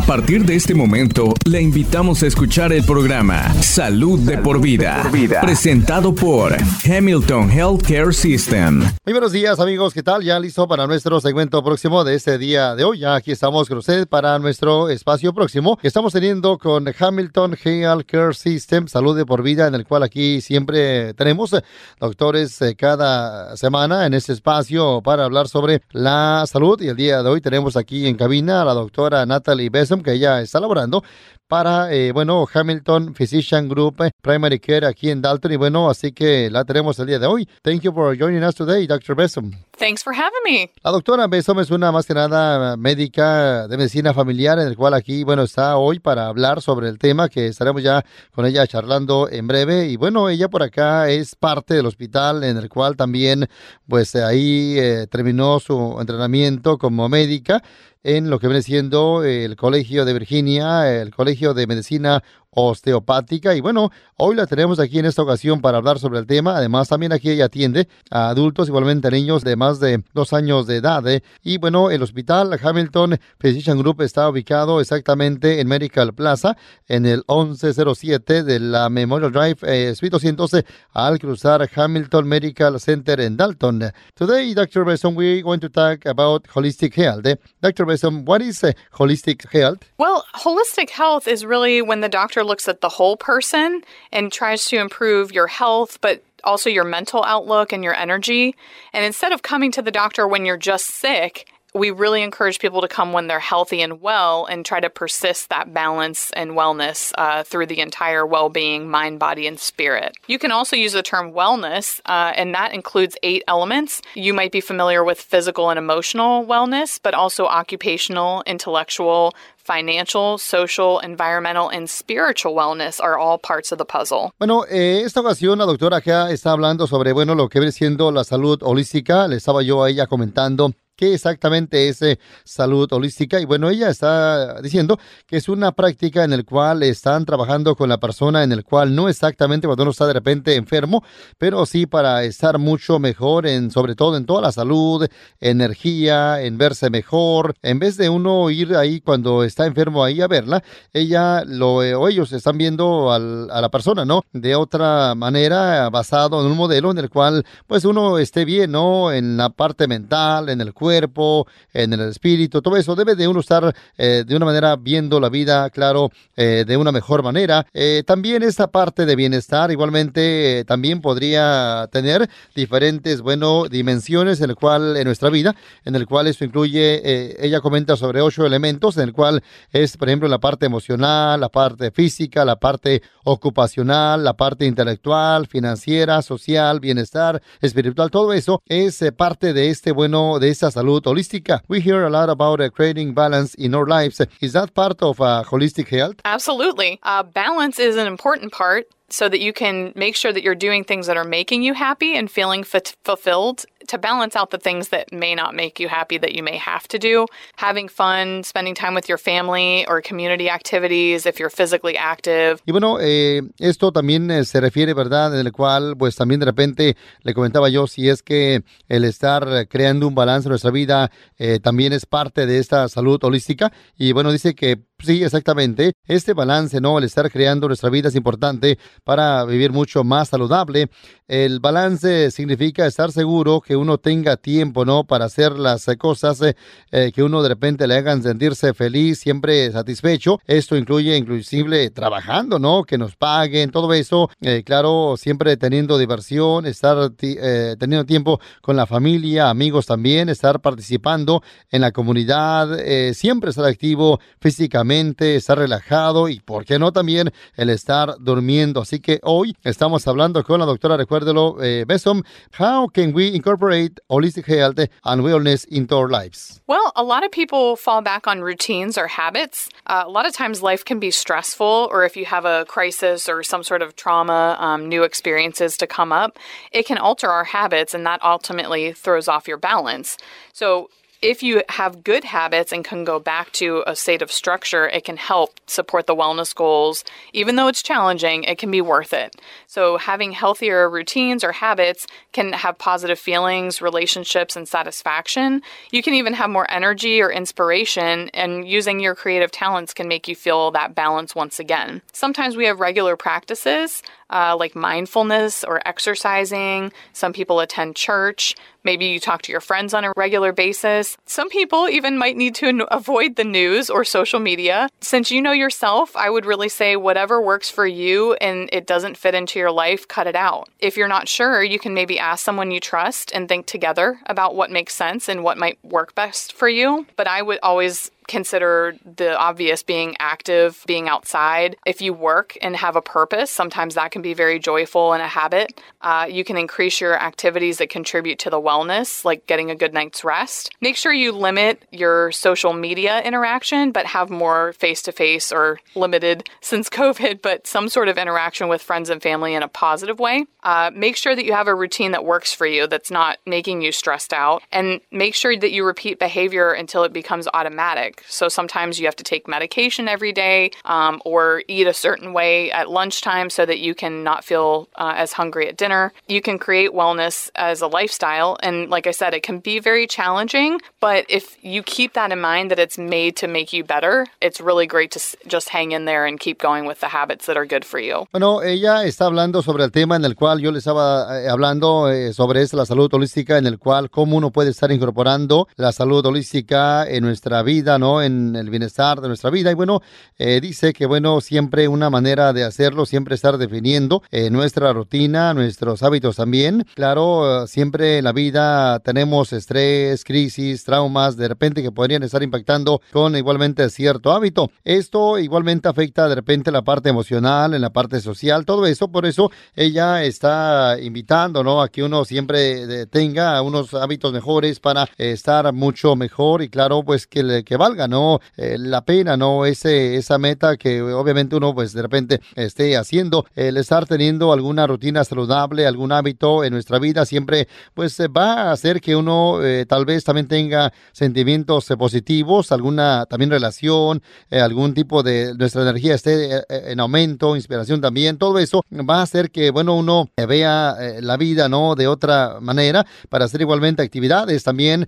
A partir de este momento, le invitamos a escuchar el programa Salud, de, por vida, presentado por Hamilton Healthcare System. Muy buenos días amigos, ¿qué tal? Ya listo para nuestro segmento próximo de este día de hoy. Ya aquí estamos con ustedes para nuestro espacio próximo que estamos teniendo con Hamilton Healthcare System, Salud de por vida, en el cual aquí siempre tenemos doctores eh, cada semana en este espacio para hablar sobre la salud. Y el día de hoy tenemos aquí en cabina a la doctora Natalie que ella está laborando para, eh, bueno, Hamilton Physician Group eh, Primary Care aquí en Dalton. Y bueno, así que la tenemos el día de hoy. Thank you for joining us today, Dr. Besom. Thanks for having me. La doctora Besom es una más que nada médica de medicina familiar, en el cual aquí, bueno, está hoy para hablar sobre el tema que estaremos ya con ella charlando en breve. Y bueno, ella por acá es parte del hospital en el cual también, pues ahí eh, terminó su entrenamiento como médica en lo que viene siendo el Colegio de Virginia, el Colegio de Medicina osteopática. Y bueno, hoy la tenemos aquí en esta ocasión para hablar sobre el tema. Además, también aquí ella atiende a adultos, igualmente a niños de más de dos años de edad. ¿eh? Y bueno, el hospital Hamilton Physician Group está ubicado exactamente en Medical Plaza, en el 1107 de la Memorial Drive, eh, Suite 212, al cruzar Hamilton Medical Center en Dalton. Today, Dr. Besson, we're going to talk about holistic health. ¿eh? Dr. Besson, what is uh, holistic health? Well, holistic health is really when the doctor doctor looks at the whole person and tries to improve your health, but also your mental outlook and your energy. And instead of coming to the doctor when you're just sick we really encourage people to come when they're healthy and well and try to persist that balance and wellness uh, through the entire well being, mind, body, and spirit. You can also use the term wellness, uh, and that includes eight elements. You might be familiar with physical and emotional wellness, but also occupational, intellectual, financial, social, environmental, and spiritual wellness are all parts of the puzzle. Bueno, eh, esta ocasión la doctora acá está hablando sobre, bueno, lo que viene siendo la salud holística. Le estaba yo a ella comentando qué exactamente es eh, salud holística. Y bueno, ella está diciendo que es una práctica en la cual están trabajando con la persona, en el cual no exactamente cuando uno está de repente enfermo, pero sí para estar mucho mejor, en, sobre todo en toda la salud, energía, en verse mejor. En vez de uno ir ahí cuando está enfermo ahí a verla, ella lo, eh, o ellos están viendo a la persona, ¿no? De otra manera, basado en un modelo en el cual pues uno esté bien, ¿no? En la parte mental, en el cuerpo cuerpo, en el espíritu, todo eso debe de uno estar eh, de una manera viendo la vida, claro, eh, de una mejor manera. Eh, también esta parte de bienestar igualmente también podría tener diferentes, bueno, dimensiones en el cual, en nuestra vida, en el cual esto incluye, ella comenta sobre ocho elementos, en el cual es, por ejemplo, la parte emocional, la parte física, la parte ocupacional, la parte intelectual, financiera, social, bienestar, espiritual, todo eso es parte de este, bueno, de esta salud holística. We hear a lot about uh, creating balance in our lives. Is that part of uh, holistic health? Absolutely. Uh, balance is an important part so that you can make sure that you're doing things that are making you happy and feeling f- fulfilled to balance out the things that may not make you happy that you may have to do. Having fun, spending time with your family or community activities if you're physically active. Y bueno, eh, esto también eh, se refiere, ¿verdad? En el cual, pues también de repente le comentaba yo si es que el estar creando un balance en nuestra vida eh, también es parte de esta salud holística. Y bueno, dice que sí, exactamente. Este balance, ¿no? El estar creando nuestra vida es importante para vivir mucho más saludable. El balance significa estar seguro que uno tenga tiempo, ¿no? Para hacer las cosas eh, eh, que uno de repente le hagan sentirse feliz, siempre satisfecho. Esto incluye inclusive trabajando, ¿no? Que nos paguen, todo eso. Eh, claro, siempre teniendo diversión, estar teniendo tiempo con la familia, amigos también, estar participando en la comunidad, siempre estar activo físicamente, estar relajado y, ¿por qué no también el estar durmiendo? Así que hoy estamos hablando con la doctora, recuérdelo, eh, Besom, how can we incorporate holistic health and wellness into our lives? Well, a lot of people fall back on routines or habits. Uh, a lot of times life can be stressful, or if you have a crisis or some sort of trauma, um, new experiences to come up, it can alter our habits and that ultimately throws off your balance. So if you have good habits and can go back to a state of structure, it can help support the wellness goals. Even though it's challenging, it can be worth it. So, having healthier routines or habits can have positive feelings, relationships, and satisfaction. You can even have more energy or inspiration, and using your creative talents can make you feel that balance once again. Sometimes we have regular practices uh, like mindfulness or exercising. Some people attend church. Maybe you talk to your friends on a regular basis. Some people even might need to avoid the news or social media. Since you know yourself, I would really say whatever works for you and it doesn't fit into your life, cut it out. If you're not sure, you can maybe ask someone you trust and think together about what makes sense and what might work best for you. But I would always consider the obvious being active, being outside. If you work and have a purpose, sometimes that can be very joyful and a habit. Uh, you can increase your activities that contribute to the wellness, like getting a good night's rest. Make sure you limit your social media interaction, but have more face to face or limited since COVID, but some sort of interaction with friends and family in a positive way. Uh, make sure that you have a routine that works for you, that's not making you stressed out, and make sure that you repeat behavior until it becomes automatic. So sometimes you have to take medication every day um, or eat a certain way at lunchtime so that you can not feel uh, as hungry at dinner. You can create wellness as a lifestyle. And like I said, it can be very challenging, but if you keep that in mind that it's made to make you better, it's really great to just hang in there and keep going with the habits that are good for you. Bueno, ella está hablando sobre el tema en el cual yo le estaba eh, hablando eh, sobre es la salud holística, en el cual cómo uno puede estar incorporando la salud holística en nuestra vida, ¿no? En el bienestar de nuestra vida. Y bueno, eh, dice que bueno, siempre una manera de hacerlo, siempre estar definiendo eh, nuestra rutina, nuestros hábitos también. Claro, siempre en la vida tenemos estrés, crisis, traumas, de repente que podrían estar impactando con igualmente cierto hábito. Esto igualmente afecta de repente la parte emocional, en la parte social, todo eso. Por eso ella está invitando, ¿no? A que uno siempre tenga unos hábitos mejores para estar mucho mejor y claro, pues que, que valga ¿no? Eh, la pena, ¿no? Ese, esa meta que obviamente uno pues de repente esté haciendo, el estar teniendo alguna rutina saludable, algún hábito en nuestra vida siempre pues va a hacer que uno eh, tal vez también tenga sentimientos positivos, alguna también relación, eh, algún tipo de nuestra energía esté en aumento, inspiración también, todo eso va a hacer que bueno uno vea la vida, ¿no? De otra manera para hacer igualmente actividades también,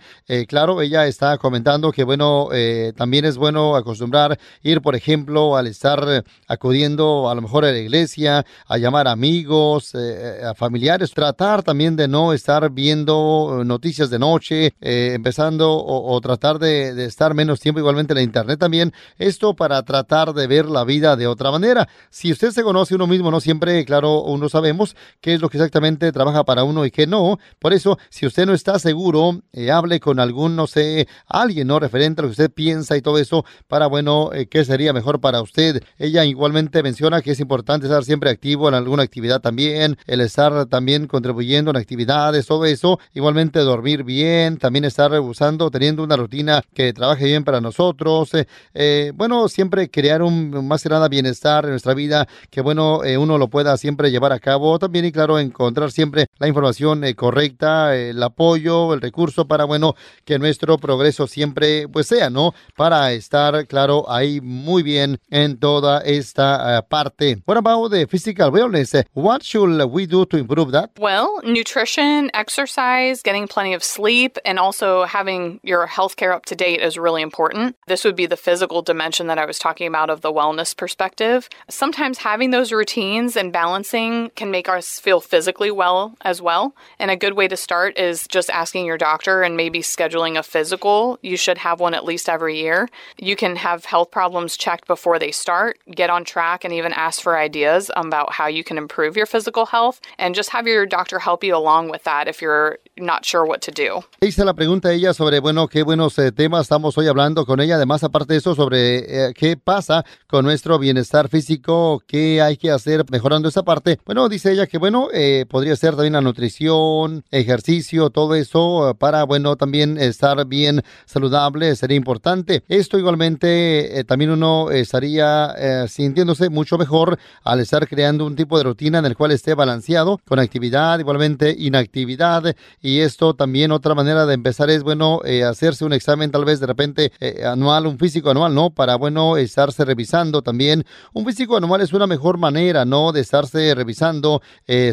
claro, ella está comentando que bueno, también es bueno acostumbrar ir, por ejemplo, al estar acudiendo a lo mejor a la iglesia, a llamar amigos, eh, a familiares, tratar también de no estar viendo noticias de noche, eh, empezando o, tratar de, estar menos tiempo igualmente en la internet también. Esto para tratar de ver la vida de otra manera. Si usted se conoce uno mismo, no siempre, claro, uno sabemos qué es lo que exactamente trabaja para uno y qué no. Por eso, si usted no está seguro, eh, hable con algún, no sé, alguien, ¿no? Referente a lo que usted piensa y todo eso para, bueno, eh, qué sería mejor para usted. Ella igualmente menciona que es importante estar siempre activo en alguna actividad también, el estar también contribuyendo en actividades, todo eso. Igualmente dormir bien, también estar usando, teniendo una rutina que trabaje bien para nosotros. Eh, eh, bueno, siempre crear un más que nada bienestar en nuestra vida, que bueno, uno lo pueda siempre llevar a cabo. También, y claro, encontrar siempre la información correcta, el apoyo, el recurso para, bueno, que nuestro progreso siempre pues sea, ¿no? Para estar, claro, ahí muy bien en toda esta uh, parte. What about the physical wellness? What should we do to improve that? Well, nutrition, exercise, getting plenty of sleep, and also having your healthcare up to date is really important. This would be the physical dimension that I was talking about of the wellness perspective. Sometimes having those routines and balancing can make us feel physically well as well. And a good way to start is just asking your doctor and maybe scheduling a physical. You should have one at least every year. You can have health problems checked before they start, get on track, and even ask for ideas about how you can improve your physical health, and just have your doctor help you along with that if you're not sure what to do. Hice la pregunta a ella sobre, bueno, qué buenos eh, temas estamos hoy hablando con ella. Además, aparte de eso, sobre eh, qué pasa con nuestro bienestar físico, qué hay que hacer mejorando esa parte. Bueno, dice ella que, bueno, eh, podría ser también la nutrición, ejercicio, todo eso para, bueno, también estar bien saludable, sería importante importante. Esto igualmente eh, también uno estaría eh, sintiéndose mucho mejor al estar creando un tipo de rutina en el cual esté balanceado con actividad, igualmente inactividad. Y esto también otra manera de empezar es, bueno, eh, hacerse un examen tal vez de repente anual, un físico anual, ¿no? Para, bueno, estarse revisando también. Un físico anual es una mejor manera, ¿no? De estarse revisando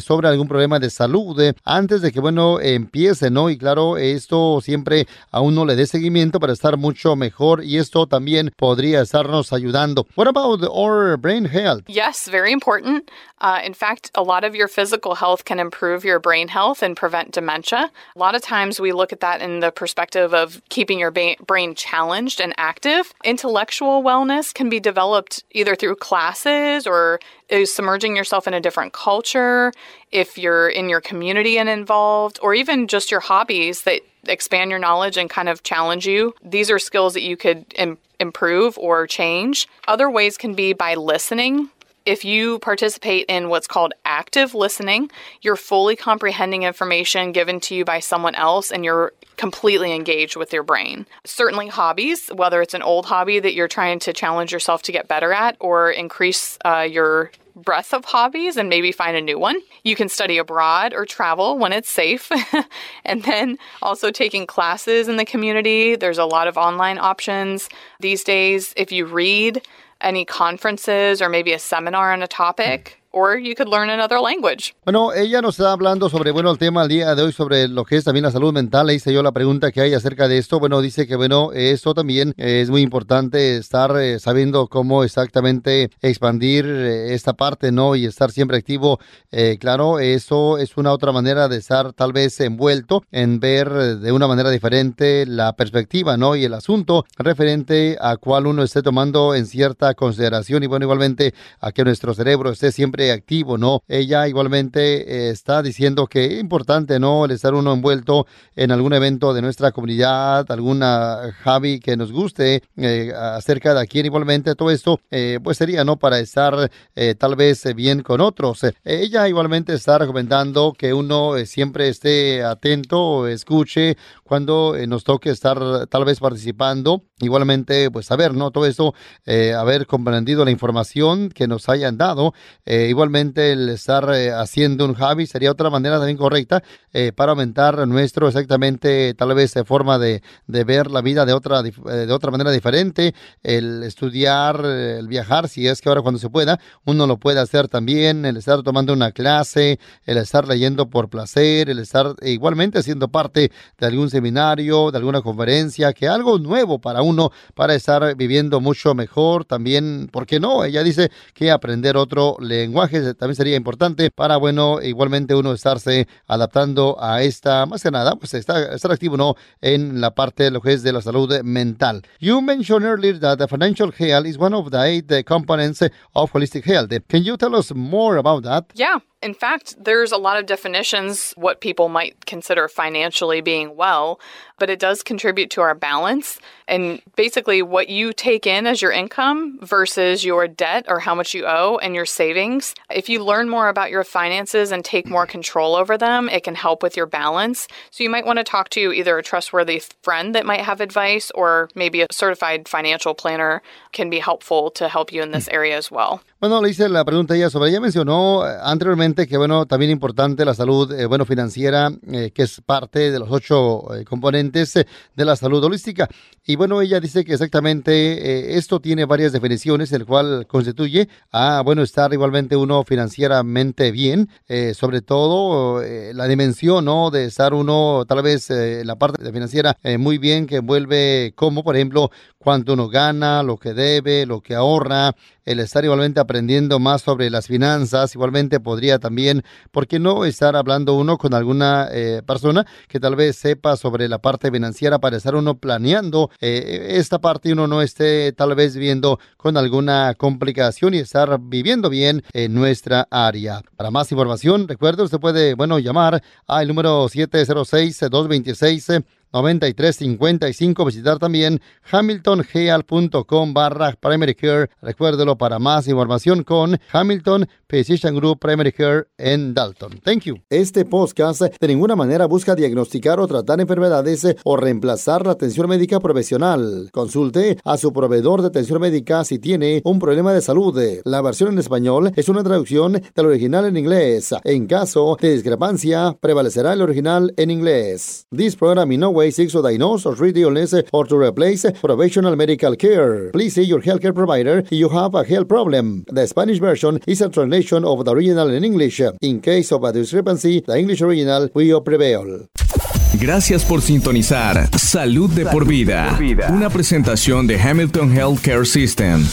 sobre algún problema de salud antes de que, bueno, empiece, ¿no? Y claro, esto siempre a uno le dé seguimiento para estar mucho mejor y esto también podría estarnos ayudando. What about our brain health? Yes, very important. Uh, in fact, a lot of your physical health can improve your brain health and prevent dementia. A lot of times we look at that in the perspective of keeping your brain challenged and active. Intellectual wellness can be developed either through classes or submerging yourself in a different culture, if you're in your community and involved, or even just your hobbies that expand your knowledge and kind of challenge you. These are skills that you could Im- improve or change. Other ways can be by listening. If you participate in what's called active listening, you're fully comprehending information given to you by someone else and you're completely engaged with your brain. Certainly, hobbies, whether it's an old hobby that you're trying to challenge yourself to get better at or increase uh, your breadth of hobbies and maybe find a new one. You can study abroad or travel when it's safe. and then also taking classes in the community. There's a lot of online options these days. If you read any conferences or maybe a seminar on a topic, or you could learn another language. Bueno, ella nos está hablando sobre, bueno, el tema al día de hoy sobre lo que es también la salud mental. Le hice yo la pregunta que hay acerca de esto. Bueno, dice que, bueno, esto también es muy importante estar eh, sabiendo cómo exactamente expandir eh, esta parte, ¿no? Y estar siempre activo. Eh, claro, eso es una otra manera de estar tal vez envuelto en ver de una manera diferente la perspectiva, ¿no? Y el asunto referente a cuál uno esté tomando en cierta consideración y, bueno, igualmente a que nuestro cerebro esté siempre activo, ¿no? Ella igualmente eh, está diciendo que es importante, ¿no? El estar uno envuelto en algún evento de nuestra comunidad, alguna hobby que nos guste eh, acerca de aquí igualmente, todo esto, eh, pues sería, ¿no? Para estar tal vez bien con otros. ella igualmente está recomendando que uno siempre esté atento, escuche cuando nos toque estar tal vez participando. Igualmente, pues saber, ¿no? Todo esto, haber comprendido la información que nos hayan dado. Eh, igualmente, el estar eh, haciendo un hobby sería otra manera también correcta eh, para aumentar nuestro exactamente, tal vez, forma de, de ver la vida de otra, de otra manera diferente. El estudiar, el viajar, si es que ahora cuando se pueda, uno lo puede hacer también. El estar tomando una clase, el estar leyendo por placer, el estar igualmente siendo parte de algún seminario, de alguna conferencia, que algo nuevo para uno, para estar viviendo mucho mejor. También, ¿por qué no? Ella dice que aprender otro lenguaje también sería importante para, bueno, igualmente uno estarse adaptando a esta, más que nada, pues estar, activo, ¿no? En la parte de lo que es de la salud mental. You mentioned earlier that the financial health is one of the eight components of holistic health. Can you tell us more about that? Yeah. In fact, there's a lot of definitions what people might consider financially being well, but it does contribute to our balance. And basically, what you take in as your income versus your debt or how much you owe and your savings. If you learn more about your finances and take more control over them, it can help with your balance. So you might want to talk to either a trustworthy friend that might have advice or maybe a certified financial planner can be helpful to help you in this area as well. Bueno, le hice la pregunta ya sobre, ella mencionó eh, anteriormente que, bueno, también importante la salud, eh, bueno, financiera, eh, que es parte de los ocho eh, componentes eh, de la salud holística. Y bueno, ella dice que exactamente esto tiene varias definiciones, el cual constituye a, bueno, estar igualmente uno financieramente bien, sobre todo la dimensión, ¿no? De estar uno, tal vez, la parte financiera muy bien, que envuelve como, por ejemplo, cuánto uno gana, lo que debe, lo que ahorra, el estar igualmente aprendiendo más sobre las finanzas, igualmente podría también, ¿por qué no estar hablando uno con alguna eh, persona que tal vez sepa sobre la parte financiera para estar uno planeando eh, esta parte y uno no esté tal vez viendo con alguna complicación y estar viviendo bien en nuestra área? Para más información, recuerde, usted puede, bueno, llamar al número 706 226 9355. Visitar también hamiltonheal.com barra primary care. Recuérdelo para más información con Hamilton Physician Group Primary Care en Dalton. Thank you. Este podcast de ninguna manera busca diagnosticar o tratar enfermedades o reemplazar la atención médica profesional. Consulte a su proveedor de atención médica si tiene un problema de salud. La versión en español es una traducción del original en inglés. En caso de discrepancia, prevalecerá el original en inglés. This program in no way seeks to diagnose or treat illness or to replace professional medical care. Please see your healthcare provider if you have a health problem. The Spanish version is a translation of the original in English. In case of a discrepancy, the English original will prevail. Gracias por sintonizar Salud de por vida, una presentación de Hamilton Healthcare System.